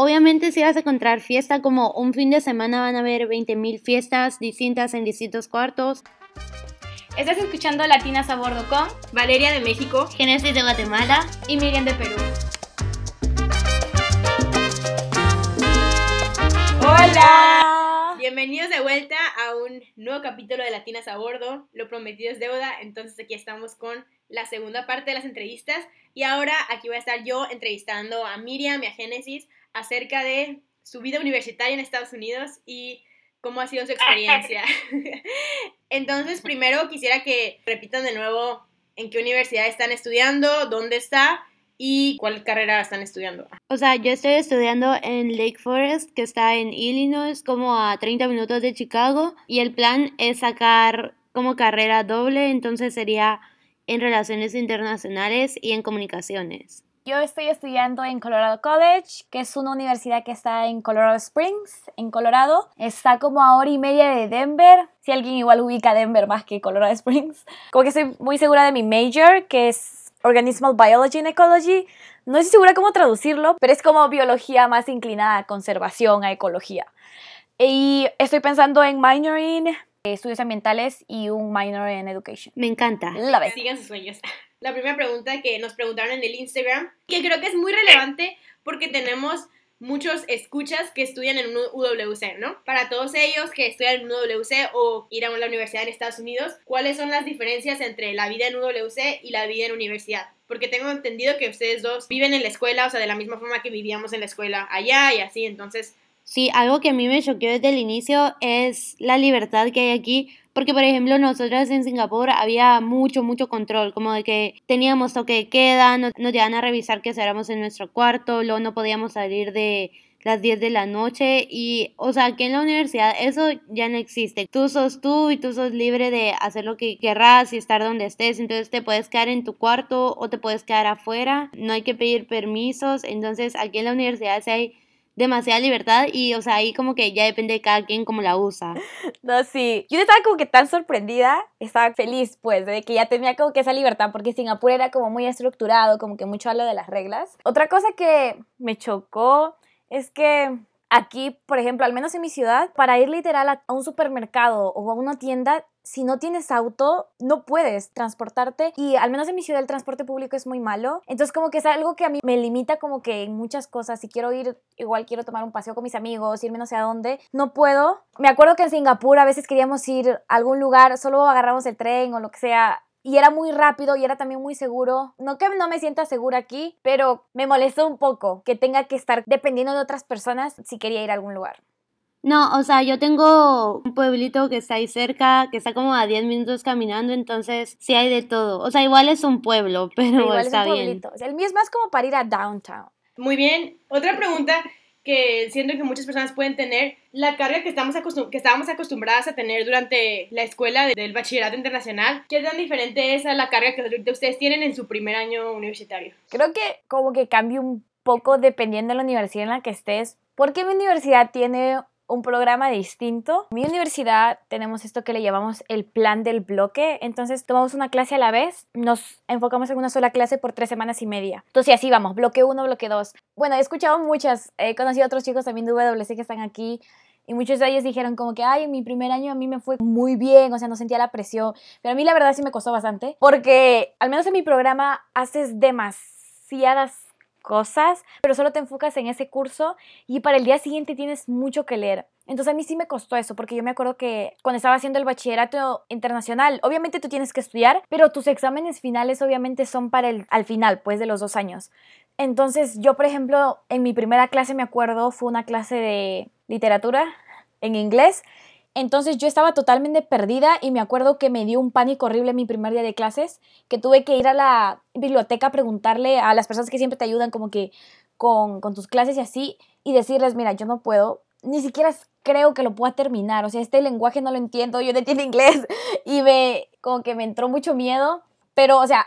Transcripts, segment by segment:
Obviamente si vas a encontrar fiesta como un fin de semana van a haber 20.000 fiestas distintas en distintos cuartos. Estás escuchando Latinas a Bordo con Valeria de México, Genesis de Guatemala y Miriam de Perú. Hola. Bienvenidos de vuelta a un nuevo capítulo de Latinas a Bordo. Lo prometido es deuda, entonces aquí estamos con la segunda parte de las entrevistas. Y ahora aquí voy a estar yo entrevistando a Miriam y a Génesis acerca de su vida universitaria en Estados Unidos y cómo ha sido su experiencia. Entonces, primero quisiera que repitan de nuevo en qué universidad están estudiando, dónde está y cuál carrera están estudiando. O sea, yo estoy estudiando en Lake Forest, que está en Illinois, como a 30 minutos de Chicago, y el plan es sacar como carrera doble, entonces sería en relaciones internacionales y en comunicaciones. Yo estoy estudiando en Colorado College, que es una universidad que está en Colorado Springs, en Colorado. Está como a hora y media de Denver. Si alguien igual ubica Denver más que Colorado Springs. Como que estoy muy segura de mi major, que es Organismal Biology and Ecology. No estoy segura cómo traducirlo, pero es como biología más inclinada a conservación, a ecología. Y estoy pensando en minoring estudios ambientales y un minor en education. Me encanta. La Sigan sus sueños la primera pregunta que nos preguntaron en el Instagram, que creo que es muy relevante porque tenemos muchos escuchas que estudian en un UWC, ¿no? Para todos ellos que estudian en UWC o ir a la universidad en Estados Unidos, ¿cuáles son las diferencias entre la vida en UWC y la vida en universidad? Porque tengo entendido que ustedes dos viven en la escuela, o sea, de la misma forma que vivíamos en la escuela allá y así, entonces... Sí, algo que a mí me choqueó desde el inicio es la libertad que hay aquí porque, por ejemplo, nosotras en Singapur había mucho, mucho control, como de que teníamos toque de queda, nos, nos a revisar que cerramos en nuestro cuarto, luego no podíamos salir de las 10 de la noche y, o sea, aquí en la universidad eso ya no existe. Tú sos tú y tú sos libre de hacer lo que querrás y estar donde estés, entonces te puedes quedar en tu cuarto o te puedes quedar afuera, no hay que pedir permisos, entonces aquí en la universidad sí hay demasiada libertad y, o sea, ahí como que ya depende de cada quien cómo la usa. No, sí. Yo estaba como que tan sorprendida, estaba feliz, pues, de que ya tenía como que esa libertad, porque Singapur era como muy estructurado, como que mucho habla de las reglas. Otra cosa que me chocó es que Aquí, por ejemplo, al menos en mi ciudad, para ir literal a un supermercado o a una tienda, si no tienes auto, no puedes transportarte y al menos en mi ciudad el transporte público es muy malo. Entonces como que es algo que a mí me limita como que en muchas cosas. Si quiero ir, igual quiero tomar un paseo con mis amigos, irme no sé a dónde, no puedo. Me acuerdo que en Singapur a veces queríamos ir a algún lugar, solo agarramos el tren o lo que sea y era muy rápido y era también muy seguro. No que no me sienta segura aquí, pero me molestó un poco que tenga que estar dependiendo de otras personas si quería ir a algún lugar. No, o sea, yo tengo un pueblito que está ahí cerca, que está como a 10 minutos caminando, entonces sí hay de todo. O sea, igual es un pueblo, pero igual está es un bien. el mío es más como para ir a downtown. Muy bien. Otra pregunta que siento que muchas personas pueden tener, la carga que, estamos que estábamos acostumbradas a tener durante la escuela del bachillerato internacional, ¿qué tan diferente es a la carga que ustedes tienen en su primer año universitario? Creo que como que cambia un poco dependiendo de la universidad en la que estés, porque mi universidad tiene un programa distinto. En mi universidad tenemos esto que le llamamos el plan del bloque, entonces tomamos una clase a la vez, nos enfocamos en una sola clase por tres semanas y media. Entonces así vamos, bloque uno, bloque dos. Bueno, he escuchado muchas, he conocido a otros chicos también de WC que están aquí y muchos de ellos dijeron como que, ay, en mi primer año a mí me fue muy bien, o sea, no sentía la presión, pero a mí la verdad sí me costó bastante, porque al menos en mi programa haces demasiadas cosas, pero solo te enfocas en ese curso y para el día siguiente tienes mucho que leer. Entonces a mí sí me costó eso, porque yo me acuerdo que cuando estaba haciendo el bachillerato internacional, obviamente tú tienes que estudiar, pero tus exámenes finales obviamente son para el al final, pues de los dos años. Entonces yo, por ejemplo, en mi primera clase me acuerdo, fue una clase de literatura en inglés entonces yo estaba totalmente perdida y me acuerdo que me dio un pánico horrible mi primer día de clases, que tuve que ir a la biblioteca a preguntarle a las personas que siempre te ayudan como que con, tus clases y así, y decirles, mira, yo no puedo, ni siquiera creo que lo pueda terminar, o sea, este lenguaje no lo entiendo, yo no entiendo inglés y me, como que me entró mucho miedo, pero, o sea,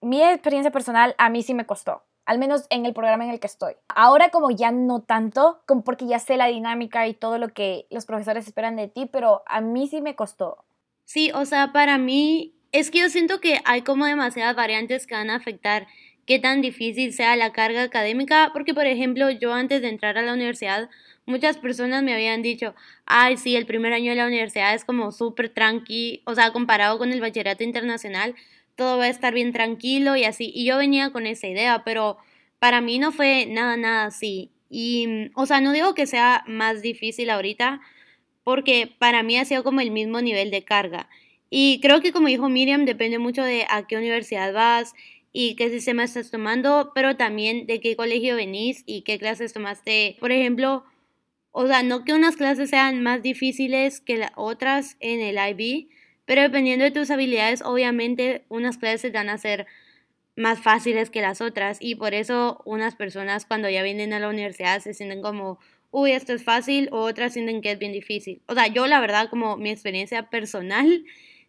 mi experiencia personal a mí sí me costó al menos en el programa en el que estoy. Ahora como ya no tanto, como porque ya sé la dinámica y todo lo que los profesores esperan de ti, pero a mí sí me costó. Sí, o sea, para mí es que yo siento que hay como demasiadas variantes que van a afectar qué tan difícil sea la carga académica, porque por ejemplo yo antes de entrar a la universidad, muchas personas me habían dicho, ay, sí, el primer año de la universidad es como súper tranqui, o sea, comparado con el bachillerato internacional, todo va a estar bien tranquilo y así, y yo venía con esa idea, pero para mí no fue nada, nada así. Y, o sea, no digo que sea más difícil ahorita, porque para mí ha sido como el mismo nivel de carga. Y creo que como dijo Miriam, depende mucho de a qué universidad vas y qué sistema estás tomando, pero también de qué colegio venís y qué clases tomaste. Por ejemplo, o sea, no que unas clases sean más difíciles que otras en el IB, pero dependiendo de tus habilidades, obviamente unas clases van a ser más fáciles que las otras y por eso unas personas cuando ya vienen a la universidad se sienten como, uy, esto es fácil, o otras sienten que es bien difícil. O sea, yo la verdad como mi experiencia personal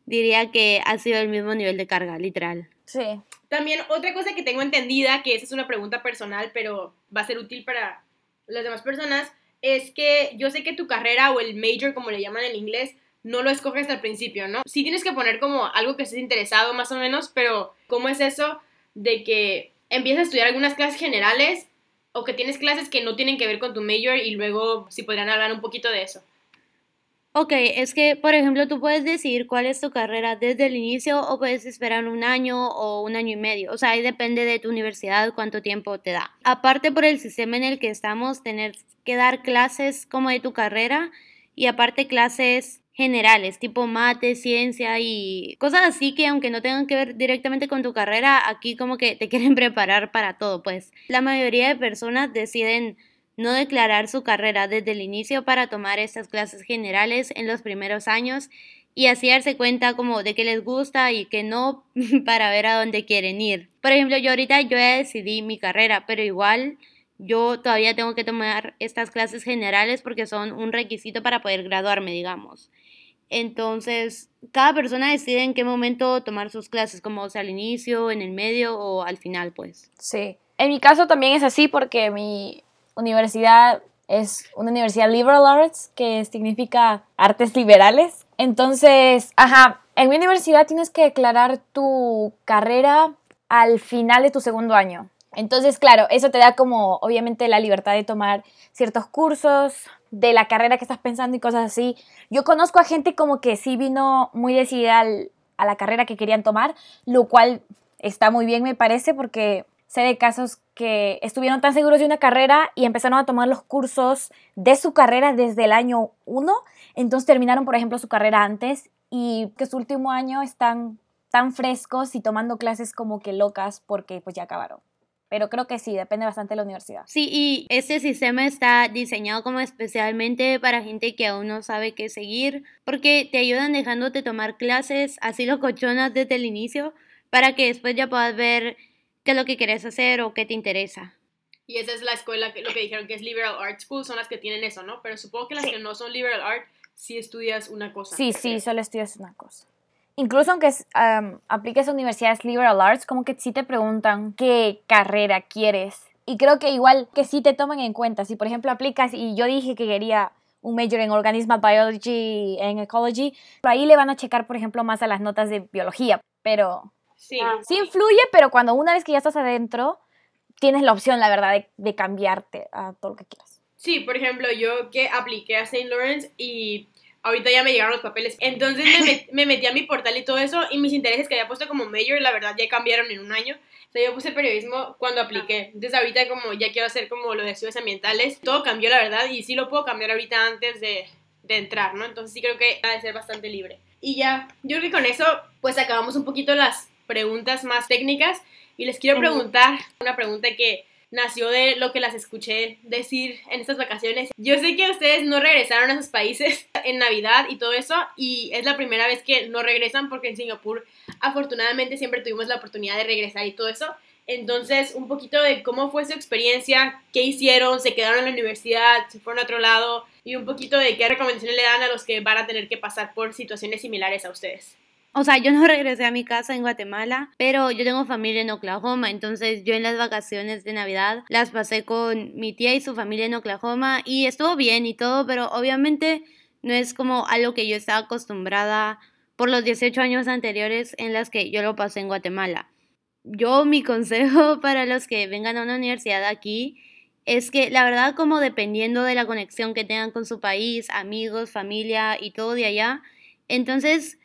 diría que ha sido el mismo nivel de carga, literal. Sí. También otra cosa que tengo entendida, que esa es una pregunta personal, pero va a ser útil para las demás personas, es que yo sé que tu carrera o el major, como le llaman en inglés, no lo escoges al principio, ¿no? Sí tienes que poner como algo que estés interesado más o menos, pero ¿cómo es eso de que empiezas a estudiar algunas clases generales o que tienes clases que no tienen que ver con tu major y luego si podrían hablar un poquito de eso? Ok, es que, por ejemplo, tú puedes decir cuál es tu carrera desde el inicio o puedes esperar un año o un año y medio. O sea, ahí depende de tu universidad cuánto tiempo te da. Aparte por el sistema en el que estamos, tener que dar clases como de tu carrera y aparte clases generales, tipo mate, ciencia y cosas así que aunque no tengan que ver directamente con tu carrera, aquí como que te quieren preparar para todo, pues la mayoría de personas deciden no declarar su carrera desde el inicio para tomar estas clases generales en los primeros años y así darse cuenta como de qué les gusta y que no para ver a dónde quieren ir. Por ejemplo, yo ahorita yo ya decidí mi carrera, pero igual yo todavía tengo que tomar estas clases generales porque son un requisito para poder graduarme, digamos. Entonces, cada persona decide en qué momento tomar sus clases, como sea al inicio, en el medio o al final, pues. Sí. En mi caso también es así porque mi universidad es una universidad liberal arts, que significa artes liberales. Entonces, ajá, en mi universidad tienes que declarar tu carrera al final de tu segundo año. Entonces, claro, eso te da como obviamente la libertad de tomar ciertos cursos de la carrera que estás pensando y cosas así. Yo conozco a gente como que sí vino muy decidida a la carrera que querían tomar, lo cual está muy bien me parece porque sé de casos que estuvieron tan seguros de una carrera y empezaron a tomar los cursos de su carrera desde el año 1, entonces terminaron, por ejemplo, su carrera antes y que su último año están tan frescos y tomando clases como que locas porque pues ya acabaron. Pero creo que sí, depende bastante de la universidad. Sí, y este sistema está diseñado como especialmente para gente que aún no sabe qué seguir, porque te ayudan dejándote tomar clases así lo cochonas desde el inicio, para que después ya puedas ver qué es lo que quieres hacer o qué te interesa. Y esa es la escuela, que, lo que dijeron que es Liberal Arts School, son las que tienen eso, ¿no? Pero supongo que las que no son Liberal Art, sí estudias una cosa. Sí, sí, solo estudias una cosa incluso aunque apliques a universidades liberal arts, como que sí te preguntan qué carrera quieres. Y creo que igual que sí te toman en cuenta. Si por ejemplo aplicas y yo dije que quería un major en Organismal Biology, en Ecology, ahí le van a checar, por ejemplo, más a las notas de biología. Pero sí, sí influye, pero cuando una vez que ya estás adentro, tienes la opción, la verdad, de, de cambiarte a todo lo que quieras. Sí, por ejemplo, yo que apliqué a St. Lawrence y ahorita ya me llegaron los papeles. Entonces me, metí a mi portal y todo eso y mis intereses que había puesto como major, la verdad ya cambiaron en un año. O sea, yo puse periodismo cuando apliqué. Entonces ahorita como ya quiero hacer como lo de estudios ambientales, todo cambió la verdad y sí lo puedo cambiar ahorita antes de, de entrar, ¿no? Entonces sí creo que ha de ser bastante libre. Y ya, yo creo que con eso pues acabamos un poquito las preguntas más técnicas y les quiero preguntar una pregunta que nació de lo que las escuché decir en estas vacaciones. Yo sé que ustedes no regresaron a sus países en Navidad y todo eso, y es la primera vez que no regresan porque en Singapur afortunadamente siempre tuvimos la oportunidad de regresar y todo eso. Entonces, un poquito de cómo fue su experiencia, qué hicieron, se quedaron en la universidad, se fueron a otro lado y un poquito de qué recomendaciones le dan a los que van a tener que pasar por situaciones similares a ustedes. O sea, yo no regresé a mi casa en Guatemala, pero yo tengo familia en Oklahoma, entonces yo en las vacaciones de Navidad las pasé con mi tía y su familia en Oklahoma y estuvo bien y todo, pero obviamente no es como algo que yo estaba acostumbrada por los 18 años anteriores en las que yo lo pasé en Guatemala. yo mi consejo para los que vengan a una universidad aquí es que la verdad como dependiendo de la conexión que tengan con su país, amigos, familia y todo de allá, entonces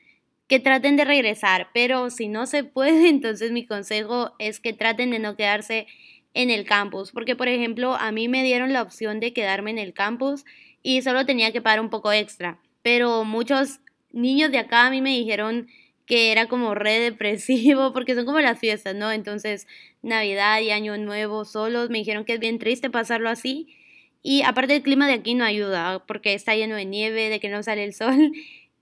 que traten de regresar, pero si no se puede, entonces mi consejo es que traten de no quedarse en el campus, porque por ejemplo a mí me dieron la opción de quedarme en el campus y solo tenía que pagar un poco extra, pero muchos niños de acá a mí me dijeron que era como re depresivo porque son como las fiestas, ¿no? Entonces Navidad y Año Nuevo solos, me dijeron que es bien triste pasarlo así y aparte el clima de aquí no ayuda porque está lleno de nieve, de que no sale el sol.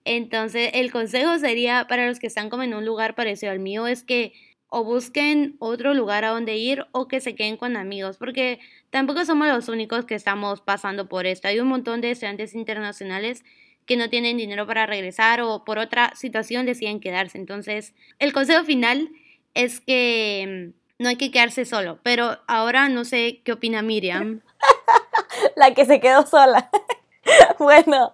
Entonces el consejo sería para los que están como en un lugar parecido al mío es que o busquen otro lugar a donde ir o que se queden con amigos, porque tampoco somos los únicos que estamos pasando por esto. Hay un montón de estudiantes internacionales que no tienen dinero para regresar o por otra situación deciden quedarse. Entonces, el consejo final es que mm, no hay que quedarse solo, pero ahora no sé qué opina Miriam. La que se quedó sola. bueno,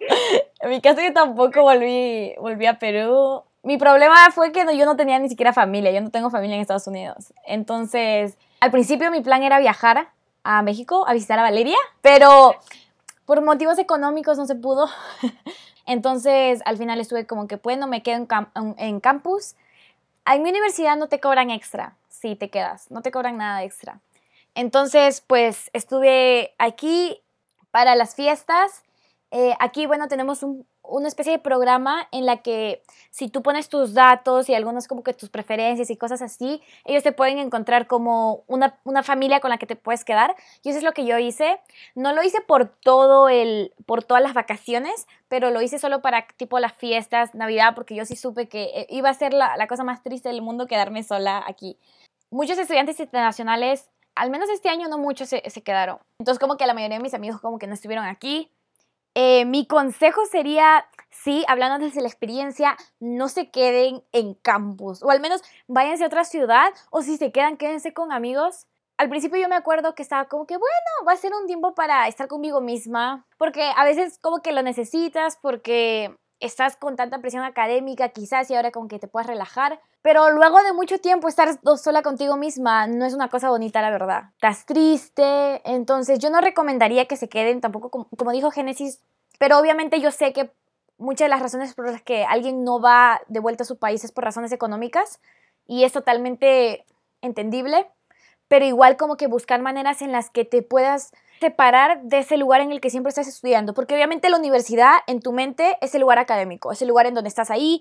en mi caso yo tampoco volví, volví a Perú mi problema fue que yo no tenía ni siquiera familia, yo no tengo familia en Estados Unidos. Entonces, al principio mi plan era viajar a México a visitar a Valeria, pero por motivos económicos no se pudo. Entonces, al final estuve como que, bueno, me quedo en, en campus. En mi universidad no te cobran extra, si te quedas, no te cobran nada extra. Entonces, pues estuve aquí para las fiestas. Eh, aquí, bueno, tenemos un, una especie de programa en la que si tú pones tus datos y algunas como que tus preferencias y cosas así, ellos te pueden encontrar como una, una, familia con la que te puedes quedar. Y eso es lo que yo hice. No lo hice por todo el, por todas las vacaciones, pero lo hice solo para tipo las fiestas, Navidad, porque yo sí supe que eh, iba a ser la, la cosa más triste del mundo quedarme sola aquí. Muchos estudiantes internacionales, al menos este año no muchos se, se quedaron. Entonces como que la mayoría de mis amigos como que no estuvieron aquí eh, mi consejo sería, sí, hablando desde la experiencia, no se queden en campus, o al menos váyanse a otra ciudad, o si se quedan, quédense con amigos. Al principio yo me acuerdo que estaba como que, bueno, va a ser un tiempo para estar conmigo misma, porque a veces como que lo necesitas, porque estás con tanta presión académica quizás y ahora como que te puedas relajar, pero luego de mucho tiempo estar sola contigo misma no es una cosa bonita, la verdad. Estás triste, entonces yo no recomendaría que se queden tampoco como, como dijo Génesis, pero obviamente yo sé que muchas de las razones por las que alguien no va de vuelta a su país es por razones económicas y es totalmente entendible, pero igual como que buscar maneras en las que te puedas separar de ese lugar en el que siempre estás estudiando, porque obviamente la universidad en tu mente es el lugar académico, es el lugar en donde estás ahí,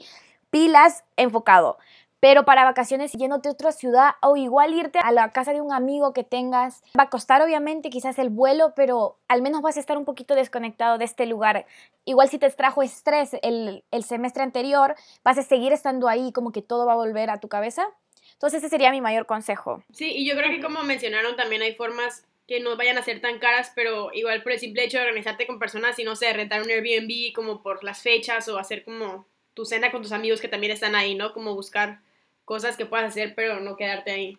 pilas, enfocado. Pero para vacaciones yéndote a otra ciudad o igual irte a la casa de un amigo que tengas, va a costar obviamente quizás el vuelo, pero al menos vas a estar un poquito desconectado de este lugar. Igual si te trajo estrés el, el semestre anterior, vas a seguir estando ahí, como que todo va a volver a tu cabeza. Entonces ese sería mi mayor consejo. Sí, y yo creo que como mencionaron también hay formas que no vayan a ser tan caras, pero igual por el simple hecho de organizarte con personas y no sé, rentar un Airbnb como por las fechas o hacer como tu cena con tus amigos que también están ahí, ¿no? Como buscar cosas que puedas hacer, pero no quedarte ahí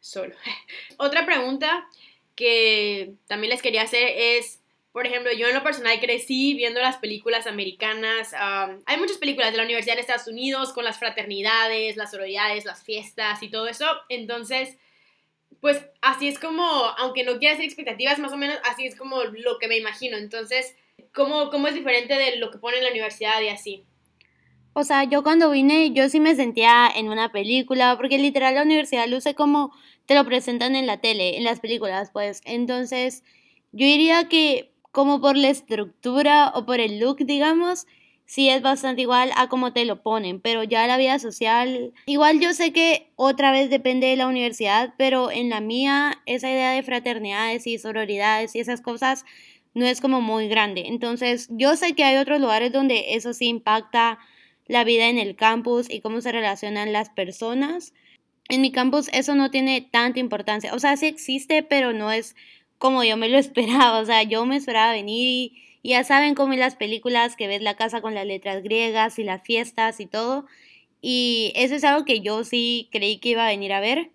solo. Otra pregunta que también les quería hacer es, por ejemplo, yo en lo personal crecí viendo las películas americanas. hay muchas películas de la Universidad de Estados Unidos con las fraternidades, las sororidades, las fiestas y todo eso. Entonces, pues así es como, aunque no quiera hacer expectativas, más o menos así es como lo que me imagino. Entonces, ¿cómo, cómo es diferente de lo que pone la universidad y así? O sea, yo cuando vine, yo sí me sentía en una película, porque literal la universidad luce como te lo presentan en la tele, en las películas, pues. Entonces, yo diría que como por la estructura o por el look, digamos, sí es bastante igual a cómo te lo ponen, pero ya la vida social, igual yo sé que otra vez depende de la universidad, pero en la mía esa idea de fraternidades y sororidades y esas cosas no es como muy grande. Entonces, yo sé que hay otros lugares donde eso sí impacta la vida en el campus y cómo se relacionan las personas. En mi campus eso no tiene tanta importancia. O sea, sí existe, pero no es como yo me lo esperaba. O sea, yo me esperaba venir y ya saben cómo en las películas que ves la casa con las letras griegas y las fiestas y todo. Y eso es algo que yo sí creí que iba a venir a ver,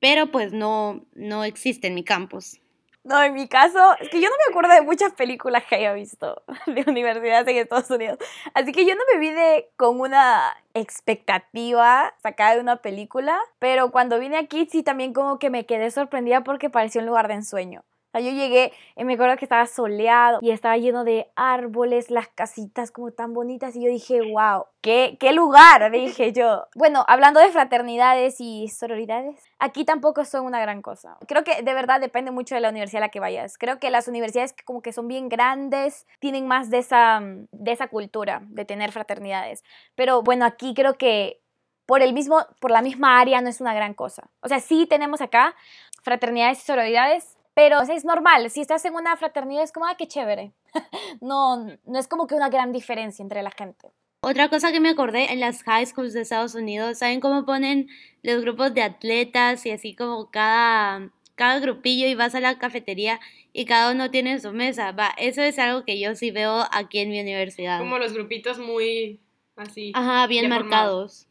pero pues no, no existe en mi campus. No, en mi caso, es que yo no me acuerdo de muchas películas que haya visto de universidades en Estados Unidos. Así que yo no me vine con una expectativa sacada de una película, pero cuando vine aquí sí también como que me quedé sorprendida porque pareció un lugar de ensueño yo llegué y me acuerdo que estaba soleado y estaba lleno de árboles, las casitas como tan bonitas y yo dije, wow, qué, qué lugar, dije yo. Bueno, hablando de fraternidades y sororidades, aquí tampoco son una gran cosa. Creo que de verdad depende mucho de la universidad a la que vayas. Creo que las universidades como que son bien grandes, tienen más de esa, de esa cultura de tener fraternidades. Pero bueno, aquí creo que por el mismo, por la misma área no es una gran cosa. O sea, sí tenemos acá fraternidades y sororidades, pero es normal, si estás en una fraternidad es como, ah, qué chévere. no, no es como que una gran diferencia entre la gente. Otra cosa que me acordé en las high schools de Estados Unidos, ¿saben cómo ponen los grupos de atletas y así como cada, cada grupillo y vas a la cafetería y cada uno tiene su mesa? Va, eso es algo que yo sí veo aquí en mi universidad. Como los grupitos muy así. Ajá, bien marcados.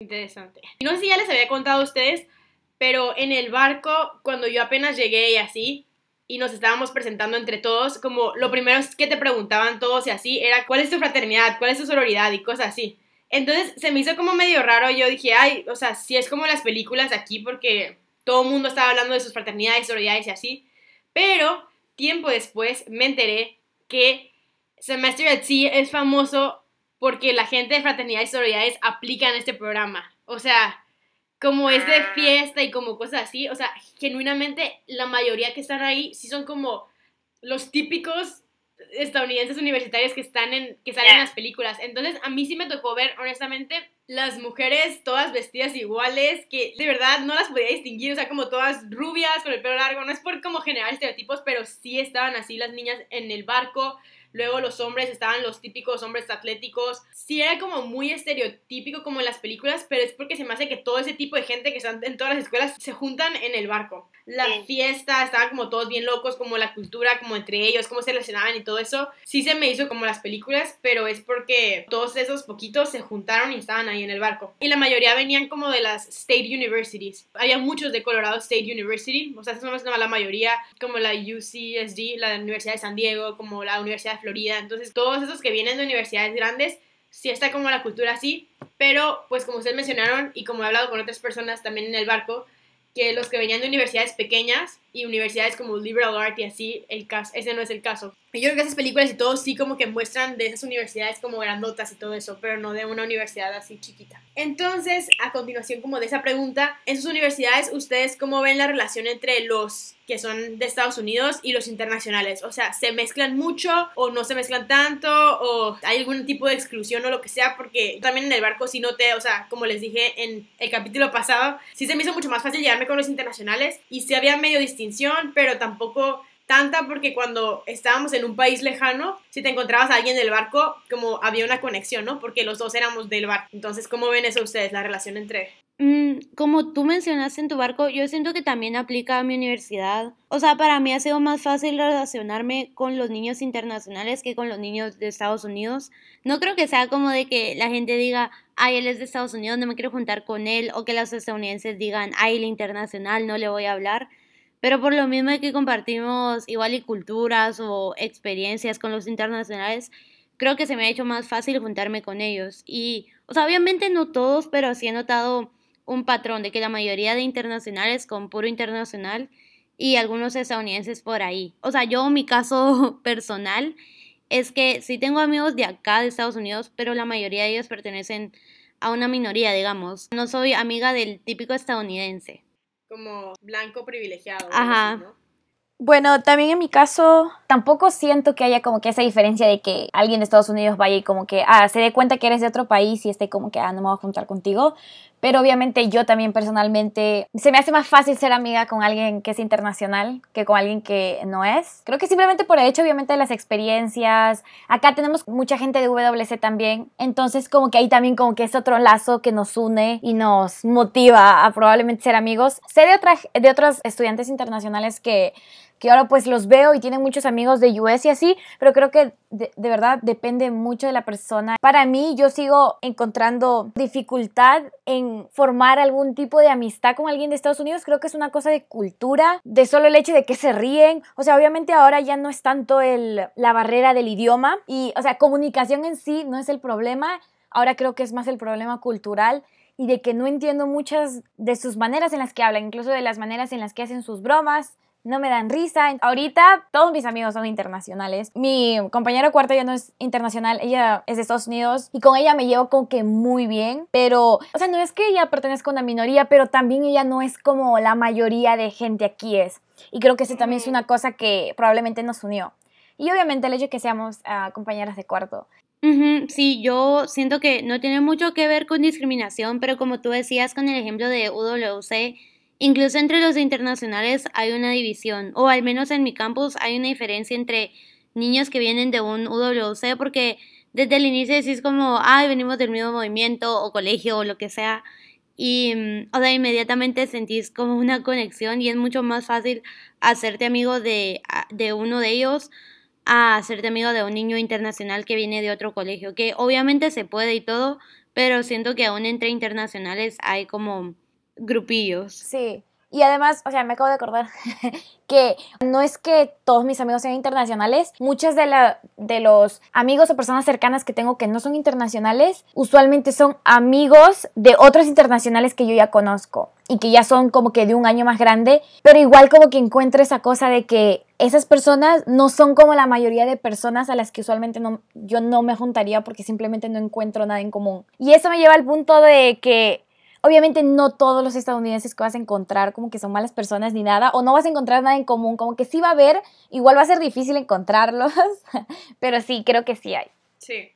Interesante. No sé si ya les había contado a ustedes, pero en el barco, cuando yo apenas llegué y así, y nos estábamos presentando entre todos, como lo primero que te preguntaban todos y así, era cuál es tu fraternidad, cuál es tu sororidad y cosas así. Entonces se me hizo como medio raro, yo dije, ay, o sea, si es como las películas aquí, porque todo el mundo estaba hablando de sus fraternidades, sororidades y así, pero tiempo después me enteré que Semester at Sea es famoso porque la gente de fraternidades y sororidades aplican este programa. O sea, como es de ah. fiesta y como cosas así, o sea, genuinamente la mayoría que están ahí sí son como los típicos estadounidenses universitarios que están en que salen en las películas. Entonces, a mí sí me tocó ver honestamente las mujeres todas vestidas iguales, que de verdad no las podía distinguir, o sea, como todas rubias con el pelo largo, no es por como generar estereotipos, pero sí estaban así las niñas en el barco Luego los hombres estaban los típicos hombres atléticos. Sí era como muy estereotípico como en las películas, pero es porque se me hace que todo ese tipo de gente que están en todas las escuelas se juntan en el barco. La fiesta, estaban como todos bien locos, como la cultura, como entre ellos, cómo se relacionaban y todo eso. Sí se me hizo como las películas, pero es porque todos esos poquitos se juntaron y estaban ahí en el barco. Y la mayoría venían como de las State Universities. Había muchos de Colorado State University, o sea, esa es la mayoría, como la UCSD, la Universidad de San Diego, como la Universidad Florida. Entonces, todos esos que vienen de universidades grandes, sí está como la cultura así, pero pues como ustedes mencionaron y como he hablado con otras personas también en el barco, que los que venían de universidades pequeñas y universidades como liberal art y así, el caso, ese no es el caso. Y yo creo que esas películas y todo sí como que muestran de esas universidades como grandotas y todo eso, pero no de una universidad así chiquita. Entonces, a continuación como de esa pregunta, en sus universidades, ¿ustedes cómo ven la relación entre los que son de Estados Unidos y los internacionales? O sea, ¿se mezclan mucho o no se mezclan tanto o hay algún tipo de exclusión o lo que sea? Porque también en el barco sí noté, o sea, como les dije en el capítulo pasado, sí se me hizo mucho más fácil llegarme con los internacionales y sí había medio distinto pero tampoco tanta porque cuando estábamos en un país lejano, si te encontrabas a alguien del barco, como había una conexión, ¿no? Porque los dos éramos del barco. Entonces, ¿cómo ven eso ustedes, la relación entre Mm, como tú mencionaste en tu barco, yo siento que también aplica a mi universidad. O sea, para mí ha sido más fácil relacionarme con los niños internacionales que con los niños de Estados Unidos. No creo que sea como de que la gente diga, ay, él es de Estados Unidos, no me quiero juntar con él, o que los estadounidenses digan, ay, el internacional, no le voy a hablar. Pero por lo mismo que compartimos igual y culturas o experiencias con los internacionales, creo que se me ha hecho más fácil juntarme con ellos. Y, o sea, obviamente no todos, pero sí he notado un patrón de que la mayoría de internacionales con puro internacional y algunos estadounidenses por ahí. O sea, yo mi caso personal es que sí tengo amigos de acá, de Estados Unidos, pero la mayoría de ellos pertenecen a una minoría, digamos. No soy amiga del típico estadounidense. Como blanco privilegiado. Ajá. Bueno, también en mi caso, tampoco siento que haya como que esa diferencia de que alguien de Estados Unidos vaya y como que, ah, se dé cuenta que eres de otro país y esté como que, ah, no me voy a juntar contigo. Pero obviamente yo también personalmente, se me hace más fácil ser amiga con alguien que es internacional que con alguien que no es. Creo que simplemente por el hecho, obviamente, de las experiencias. Acá tenemos mucha gente de WC también. Entonces, como que ahí también como que es otro lazo que nos une y nos motiva a probablemente ser amigos. Sé de, otras de otros estudiantes internacionales que que ahora pues los veo y tienen muchos amigos de US y así, pero creo que de, de, verdad depende mucho de la persona. Para mí yo sigo encontrando dificultad en formar algún tipo de amistad con alguien de Estados Unidos, creo que es una cosa de cultura, de solo el hecho de que se ríen, o sea, obviamente ahora ya no es tanto el, la barrera del idioma y, o sea, comunicación en sí no es el problema, ahora creo que es más el problema cultural y de que no entiendo muchas de sus maneras en las que hablan, incluso de las maneras en las que hacen sus bromas. No me dan risa. Ahorita todos mis amigos son internacionales. Mi compañera cuarta ya no es internacional, ella es de Estados Unidos y con ella me llevo con que muy bien. Pero, o sea, no es que ella pertenezca a una minoría, pero también ella no es como la mayoría de gente aquí es. Y creo que eso también es una cosa que probablemente nos unió. Y obviamente el hecho de que seamos uh, compañeras de cuarto. Sí, yo siento que no tiene mucho que ver con discriminación, pero como tú decías con el ejemplo de UWC, incluso entre los internacionales hay una división, o al menos en mi campus hay una diferencia entre niños que vienen de un UWC, porque desde el inicio decís como, ay, venimos del mismo movimiento o colegio o lo que sea, y, mm, o sea, inmediatamente sentís como una conexión y es mucho más fácil hacerte amigo de, de uno de ellos a hacerte amigo de un niño internacional que viene de otro colegio, que obviamente se puede y todo, pero siento que aún entre internacionales hay como grupillos. Sí, y además, o sea, me acabo de acordar que no es que todos mis amigos sean internacionales, muchos de, la, de los amigos o personas cercanas que tengo que no son internacionales, usualmente son amigos de otros internacionales que yo ya conozco y que ya son como que de un año más grande, pero igual como que encuentro esa cosa de que esas personas no son como la mayoría de personas a las que usualmente no, yo no me juntaría porque simplemente no encuentro nada en común. Y eso me lleva al punto de que Obviamente no todos los estadounidenses que vas a encontrar como que son malas personas ni nada, o no vas a encontrar nada en común, como que sí va a haber, igual va a ser difícil encontrarlos, pero sí, creo que sí hay. Sí.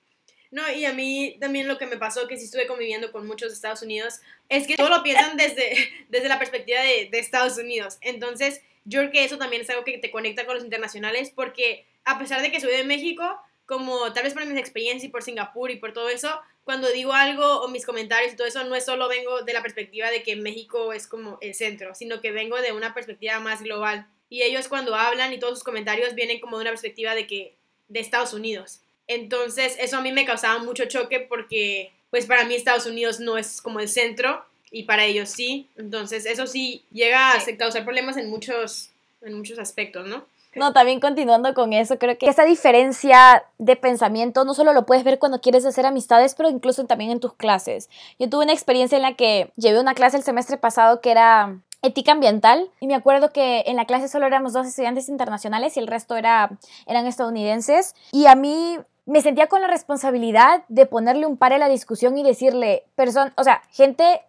No, y a mí también lo que me pasó, que sí estuve conviviendo con muchos de Estados Unidos, es que todo lo piensan desde, desde la perspectiva de, de Estados Unidos. Entonces, yo creo que eso también es algo que te conecta con los internacionales, porque a pesar de que soy de México, como tal vez por mis experiencias y por Singapur y por todo eso, cuando digo algo o mis comentarios y todo eso, no es solo vengo de la perspectiva de que México es como el centro, sino que vengo de una perspectiva más global. Y ellos cuando hablan y todos sus comentarios vienen como de una perspectiva de que de Estados Unidos. Entonces, eso a mí me causaba mucho choque porque pues para mí Estados Unidos no es como el centro y para ellos sí. Entonces, eso sí llega a causar problemas en muchos en muchos aspectos, ¿no? No, también continuando con eso, creo que esa diferencia de pensamiento no solo lo puedes ver cuando quieres hacer amistades, pero incluso también en tus clases. Yo tuve una experiencia en la que llevé una clase el semestre pasado que era ética ambiental y me acuerdo que en la clase solo éramos dos estudiantes internacionales y el resto era, eran estadounidenses y a mí me sentía con la responsabilidad de ponerle un par a la discusión y decirle, persona, o sea, gente,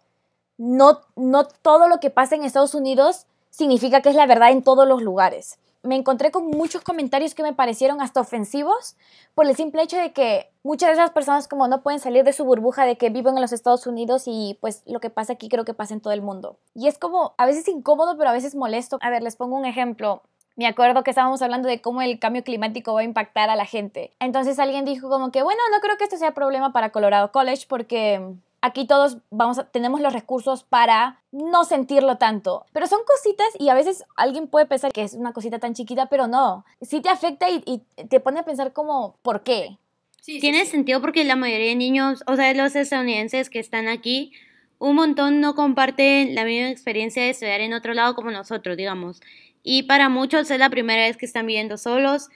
no, no todo lo que pasa en Estados Unidos significa que es la verdad en todos los lugares me encontré con muchos comentarios que me parecieron hasta ofensivos por el simple hecho de que muchas de esas personas como no pueden salir de su burbuja de que viven en los Estados Unidos y pues lo que pasa aquí creo que pasa en todo el mundo. Y es como a veces incómodo pero a veces molesto. A ver, les pongo un ejemplo. Me acuerdo que estábamos hablando de cómo el cambio climático va a impactar a la gente. Entonces alguien dijo como que, bueno, no creo que esto sea problema para Colorado College porque aquí todos vamos a, tenemos los recursos para no sentirlo tanto. Pero son cositas y a veces alguien puede pensar que es una cosita tan chiquita, pero no. Sí te afecta y, te pone a pensar como, ¿por qué? Sí, Tiene sentido porque la mayoría de niños, o sea, los estadounidenses que están aquí, un montón no comparten la misma experiencia de estudiar en otro lado como nosotros, digamos. Y para muchos es la primera vez que están viviendo solos,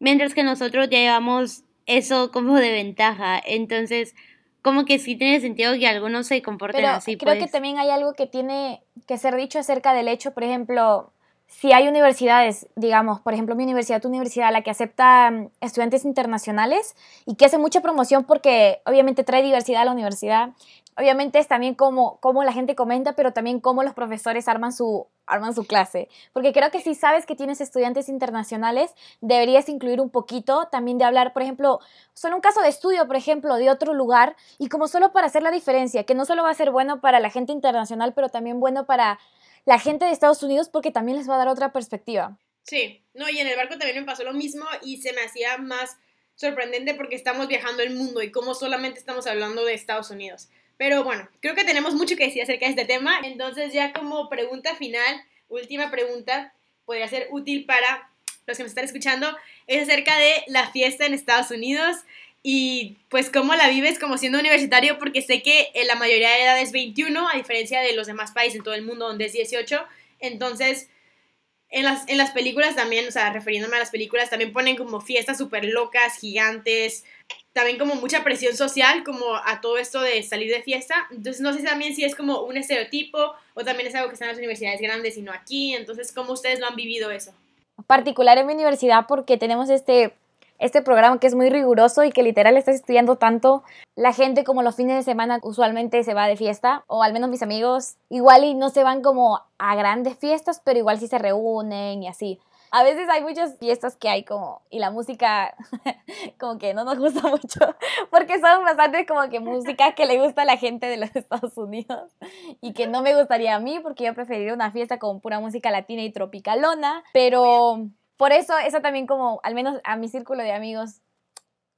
mientras que nosotros ya llevamos eso como de ventaja. Entonces, como que sí tiene sentido que algunos se comporten Pero así. Creo que pues. también hay algo que tiene que ser dicho acerca del hecho, por ejemplo, si hay universidades, digamos, por ejemplo, mi universidad, tu universidad, la que acepta mm, estudiantes internacionales y que hace mucha promoción porque obviamente trae diversidad a la universidad, obviamente es también como, como la gente comenta, pero también cómo los profesores arman su, arman su clase. Porque creo que si sabes que tienes estudiantes internacionales, deberías incluir un poquito también de hablar, por ejemplo, solo un caso de estudio, por ejemplo, de otro lugar, y como solo para hacer la diferencia, que no solo va a ser bueno para la gente internacional, pero también bueno para la gente de Estados Unidos porque también les va a dar otra perspectiva. Sí, no, y en el barco también me pasó lo mismo y se me hacía más sorprendente porque estamos viajando el mundo y como solamente estamos hablando de Estados Unidos. Pero bueno, creo que tenemos mucho que decir acerca de este tema. Entonces ya como pregunta final, última pregunta, podría ser útil para los que me están escuchando, es acerca de la fiesta en Estados Unidos y pues cómo la vives como siendo universitario, porque sé que la mayoría de edad es 21, a diferencia de los demás países en todo el mundo donde es 18. Entonces, en las, en las películas también, o sea, refiriéndome a las películas, también ponen como fiestas súper locas, gigantes, también como mucha presión social, como a todo esto de salir de fiesta. Entonces, no sé también si es como un estereotipo o también es algo que está en las universidades grandes y no aquí. Entonces, ¿cómo ustedes lo han vivido eso? Particular en mi universidad porque tenemos este este programa que es muy riguroso y que literal estás estudiando tanto, la gente como los fines de semana usualmente se va de fiesta, o al menos mis amigos, igual y no se van como a grandes fiestas, pero igual sí se reúnen y así. A veces hay muchas fiestas que hay como, y la música como que no nos gusta mucho, porque son bastante como que música que le gusta a la gente de los Estados Unidos y que no me gustaría a mí, porque yo preferiría una fiesta con pura música latina y tropicalona, pero por eso, eso también como, al menos a mi círculo de amigos,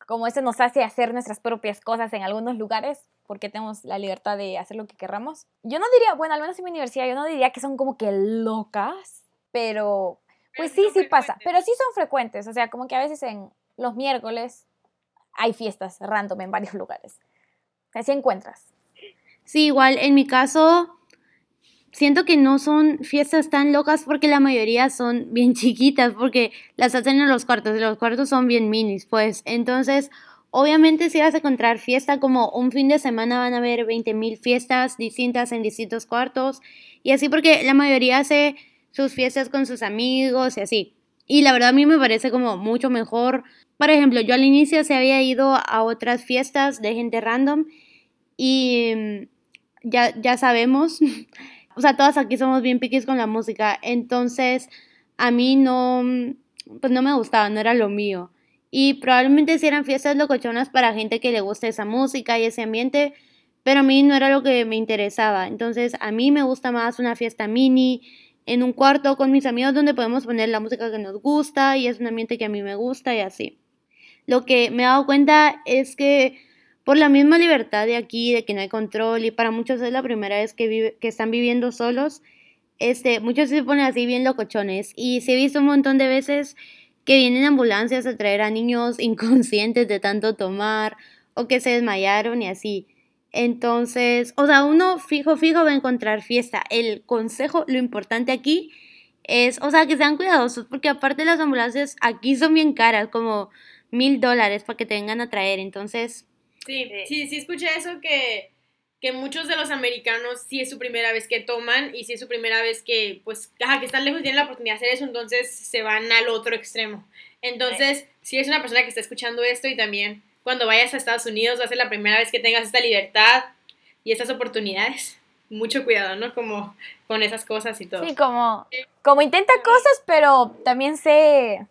como eso nos hace hacer nuestras propias cosas en algunos lugares, porque tenemos la libertad de hacer lo que querramos. Yo no diría, bueno, al menos en mi universidad, yo no diría que son como que locas, pero pues sí, sí pasa, pero sí son frecuentes, o sea, como que a veces en los miércoles hay fiestas random en varios lugares. Así encuentras. Sí, igual en mi caso, siento que no son fiestas tan locas porque la mayoría son bien chiquitas, porque las hacen en los cuartos y los cuartos son bien minis, pues. Entonces, obviamente si vas a encontrar fiesta como un fin de semana van a haber 20 mil fiestas distintas en distintos cuartos y así porque la mayoría hace sus fiestas con sus amigos y así. Y la verdad a mí me parece como mucho mejor. Por ejemplo, yo al inicio se había ido a otras fiestas de gente random y mm, ya, ya sabemos o sea, todas aquí somos bien piquis con la música, entonces a mí no, pues no me gustaba, no era lo mío. Y probablemente si eran fiestas locochonas para gente que le gusta esa música y ese ambiente, pero a mí no era lo que me interesaba. Entonces a mí me gusta más una fiesta mini, en un cuarto con mis amigos donde podemos poner la música que nos gusta y es un ambiente que a mí me gusta y así. Lo que me he dado cuenta es que por la misma libertad de aquí, de que no hay control y para muchos es la primera vez que, vive, que están viviendo solos, este, muchos se ponen así bien locochones y se ha visto un montón de veces que vienen ambulancias a traer a niños inconscientes de tanto tomar o que se desmayaron y así. Entonces, o sea, uno fijo, fijo va a encontrar fiesta. El consejo, lo importante aquí es, o sea, que sean cuidadosos, porque aparte las ambulancias aquí son bien caras, como mil dólares para que te vengan a traer. Entonces, Sí, sí, sí escuché eso que, que muchos de los americanos sí es su primera vez que toman y sí es su primera vez que, pues, ajá, que están lejos y tienen la oportunidad de hacer eso, entonces se van al otro extremo. Entonces, si es una persona que está escuchando esto y también cuando vayas a Estados Unidos va a ser la primera vez que tengas esta libertad y estas oportunidades, mucho cuidado, ¿no? Como con esas cosas y todo. Sí, como, como intenta cosas, pero también sé,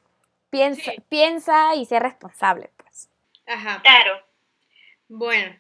piensa, piensa y sé responsable, pues. Ajá. Claro. Bueno,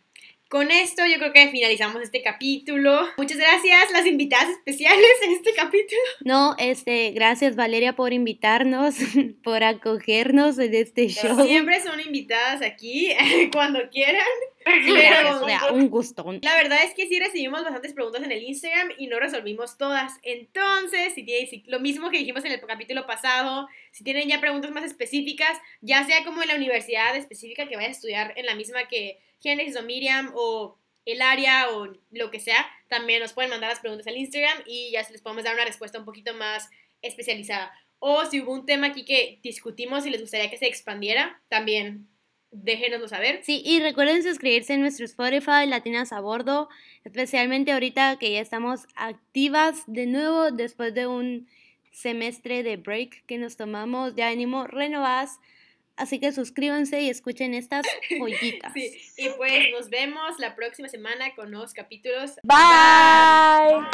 con esto yo creo que finalizamos este capítulo. Muchas gracias las invitadas especiales en este capítulo. No, este, gracias Valeria por invitarnos, por acogernos en este show. Siempre son invitadas aquí cuando quieran. Pero, un gusto. La verdad es que sí recibimos bastantes preguntas en el Instagram y no resolvimos todas. Entonces, si tienen lo mismo que dijimos en el capítulo pasado, si tienen ya preguntas más específicas, ya sea como en la universidad específica que vayan a estudiar en la misma que Génesis o Miriam o el área o lo que sea, también nos pueden mandar las preguntas al Instagram y ya les podemos dar una respuesta un poquito más especializada. O si hubo un tema aquí que discutimos y les gustaría que se expandiera, también déjenoslo saber. Sí, y recuerden suscribirse en nuestro Spotify Latinas a Bordo, especialmente ahorita que ya estamos activas de nuevo después de un semestre de break que nos tomamos, ya venimos renovadas Así que suscríbanse y escuchen estas joyitas. Sí, y pues nos vemos la próxima semana con nuevos capítulos. Bye.